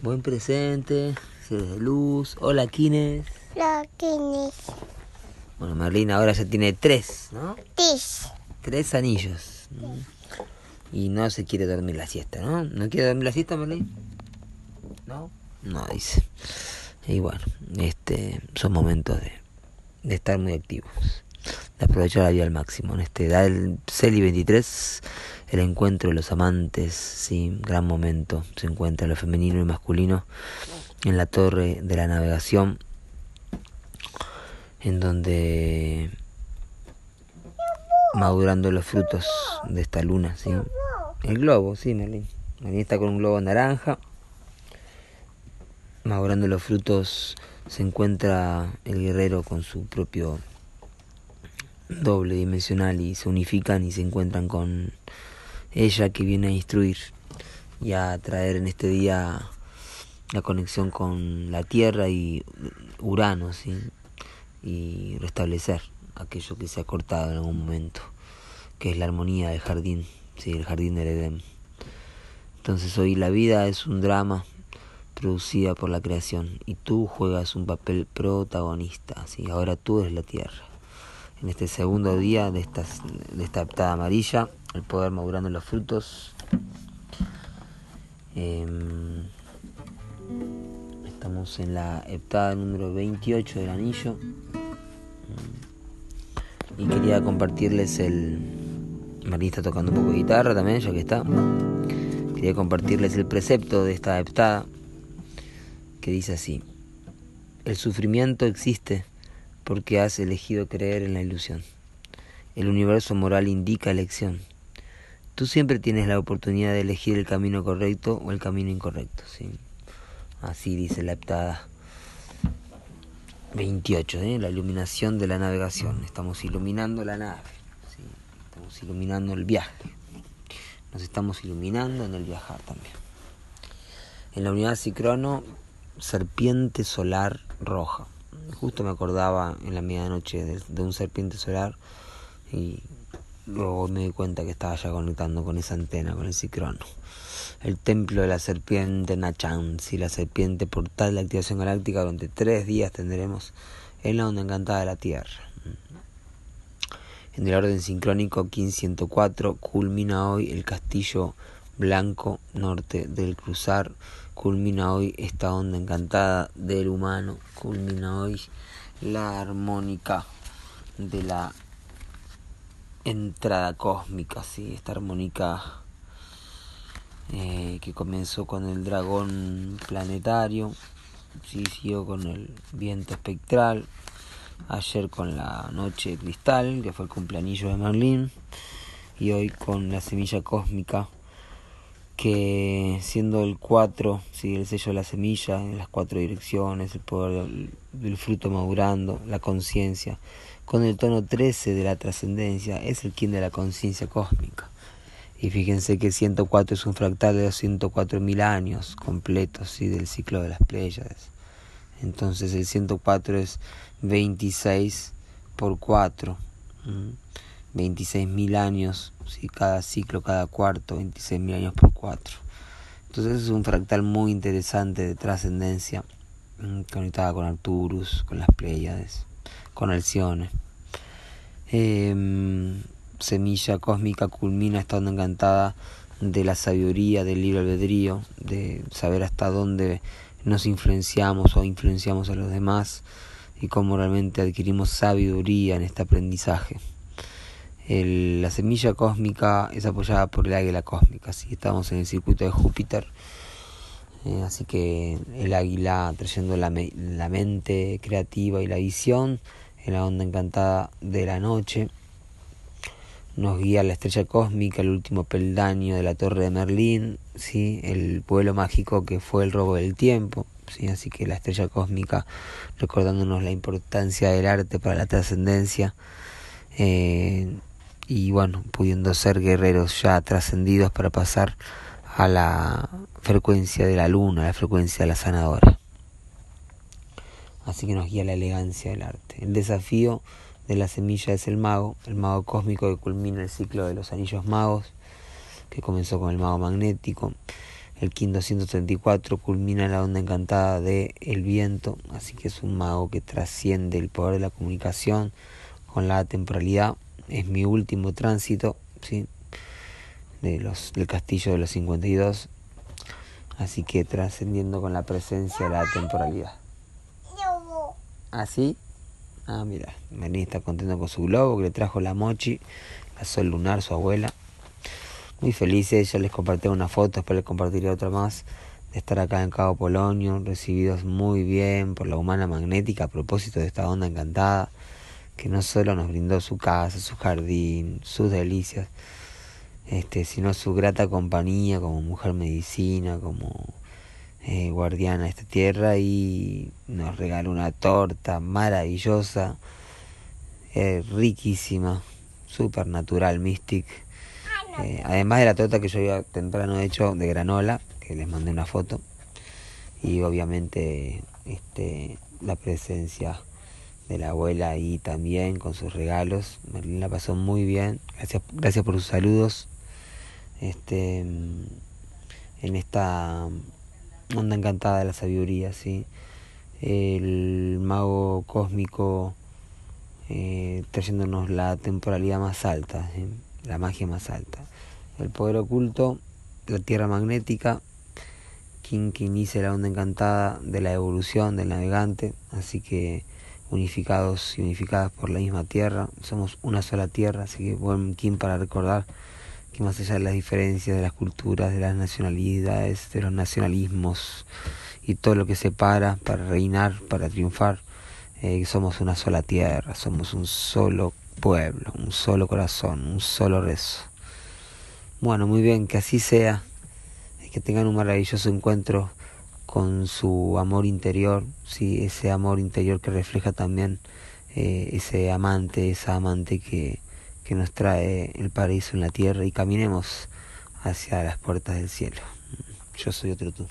Buen presente, seres de luz. Hola, Kines. Lo tienes. Bueno, Merlín ahora ya tiene tres, ¿no? Tis. Tres anillos. Y no se quiere dormir la siesta, ¿no? ¿No quiere dormir la siesta, Merlín? ¿No? No, dice. Y bueno, este son momentos de, de estar muy activos, de aprovechar la vida al máximo. En este da el Celi 23, el encuentro de los amantes, sí, gran momento. Se encuentra lo femenino y masculino en la torre de la navegación, en donde madurando los frutos de esta luna, sí. El globo, sí, Merlín. Merlín está con un globo naranja. Madurando los frutos se encuentra el guerrero con su propio doble dimensional y se unifican y se encuentran con ella que viene a instruir y a traer en este día la conexión con la Tierra y Urano, ¿sí? y restablecer aquello que se ha cortado en algún momento, que es la armonía del jardín, ¿sí? el jardín del Edén. Entonces hoy la vida es un drama producida por la creación y tú juegas un papel protagonista, ¿sí? ahora tú eres la Tierra. En este segundo día de, de esta aptada amarilla, el poder madurando los frutos. Eh, estamos en la heptada número 28 del anillo. Y quería compartirles el. María está tocando un poco de guitarra también, ya que está. Quería compartirles el precepto de esta heptada que dice así: El sufrimiento existe porque has elegido creer en la ilusión. El universo moral indica elección. Tú siempre tienes la oportunidad de elegir el camino correcto o el camino incorrecto. ¿sí? Así dice la heptada 28, ¿eh? la iluminación de la navegación. Estamos iluminando la nave, estamos iluminando el viaje. Nos estamos iluminando en el viajar también. En la unidad Cicrono, serpiente solar roja. Justo me acordaba en la medianoche de, de un serpiente solar y luego me di cuenta que estaba ya conectando con esa antena, con el Cicrono. El templo de la serpiente Nachan, si la serpiente portal de activación galáctica, durante tres días tendremos en la onda encantada de la Tierra. En el orden sincrónico 1504 culmina hoy el castillo blanco norte del cruzar, culmina hoy esta onda encantada del humano, culmina hoy la armónica de la entrada cósmica, sí, esta armónica eh, que comenzó con el dragón planetario, sí, siguió con el viento espectral, ayer con la noche de cristal, que fue el cumpleaños de Merlín, y hoy con la semilla cósmica, que siendo el 4, ¿sí? el sello de la semilla, en las cuatro direcciones, el poder del, fruto madurando, la conciencia, con el tono 13 de la trascendencia, es el quien de la conciencia cósmica. Y fíjense que 104 es un fractal de 204.000 años completos ¿sí? del ciclo de las Pléyades. Entonces el 104 es 26 por 4. 26.000 años, ¿sí? cada ciclo, cada cuarto, 26.000 años por 4. Entonces es un fractal muy interesante de trascendencia, conectada con Arcturus, con las Pléyades, con Alcione. Eh, semilla cósmica culmina esta onda encantada de la sabiduría, del libre albedrío, de saber hasta dónde nos influenciamos o influenciamos a los demás y cómo realmente adquirimos sabiduría en este aprendizaje. El, la semilla cósmica es apoyada por el águila cósmica, así estamos en el circuito de Júpiter, eh, así que el águila trayendo la, me, la mente creativa y la visión en la onda encantada de la noche nos guía la estrella cósmica, el último peldaño de la torre de Merlín, ¿sí? el pueblo mágico que fue el robo del tiempo, ¿sí? así que la estrella cósmica recordándonos la importancia del arte para la trascendencia eh, y bueno, pudiendo ser guerreros ya trascendidos para pasar a la frecuencia de la luna, a la frecuencia de la sanadora. Así que nos guía la elegancia del arte. El desafío de la semilla es el mago, el mago cósmico que culmina el ciclo de los anillos magos, que comenzó con el mago magnético. El King 234 culmina la onda encantada de El Viento, así que es un mago que trasciende el poder de la comunicación con la temporalidad. Es mi último tránsito, ¿sí? De los, del castillo de los 52, así que trascendiendo con la presencia de la temporalidad. ¿Así? ¿Ah, ah, mira, Marín está contento con su globo que le trajo la mochi, la sol lunar, su abuela muy felices. Ya les compartí una foto, después les compartiré otra más de estar acá en Cabo Polonio, recibidos muy bien por la humana magnética a propósito de esta onda encantada, que no solo nos brindó su casa, su jardín, sus delicias, este, sino su grata compañía como mujer medicina, como eh, guardiana de esta tierra y nos regaló una torta maravillosa, eh, riquísima, super natural, mystic eh, además de la torta que yo había temprano hecho de granola, que les mandé una foto. Y obviamente este, la presencia de la abuela ahí también con sus regalos. Merlín la pasó muy bien. Gracias, gracias por sus saludos. Este, en esta onda encantada de la sabiduría, ¿sí? El mago cósmico eh, trayéndonos la temporalidad más alta la magia más alta. El poder oculto, la tierra magnética, quien, quien inicia la onda encantada de la evolución del navegante, así que unificados y unificadas por la misma tierra, somos una sola tierra, así que buen Kim para recordar que más allá de las diferencias de las culturas, de las nacionalidades, de los nacionalismos y todo lo que separa para reinar, para triunfar, eh, somos una sola tierra, somos un solo pueblo, un solo corazón, un solo rezo. Bueno, muy bien, que así sea, que tengan un maravilloso encuentro con su amor interior, ¿sí? ese amor interior que refleja también eh, ese amante, esa amante que, que nos trae el paraíso en la tierra y caminemos hacia las puertas del cielo. Yo soy otro tú.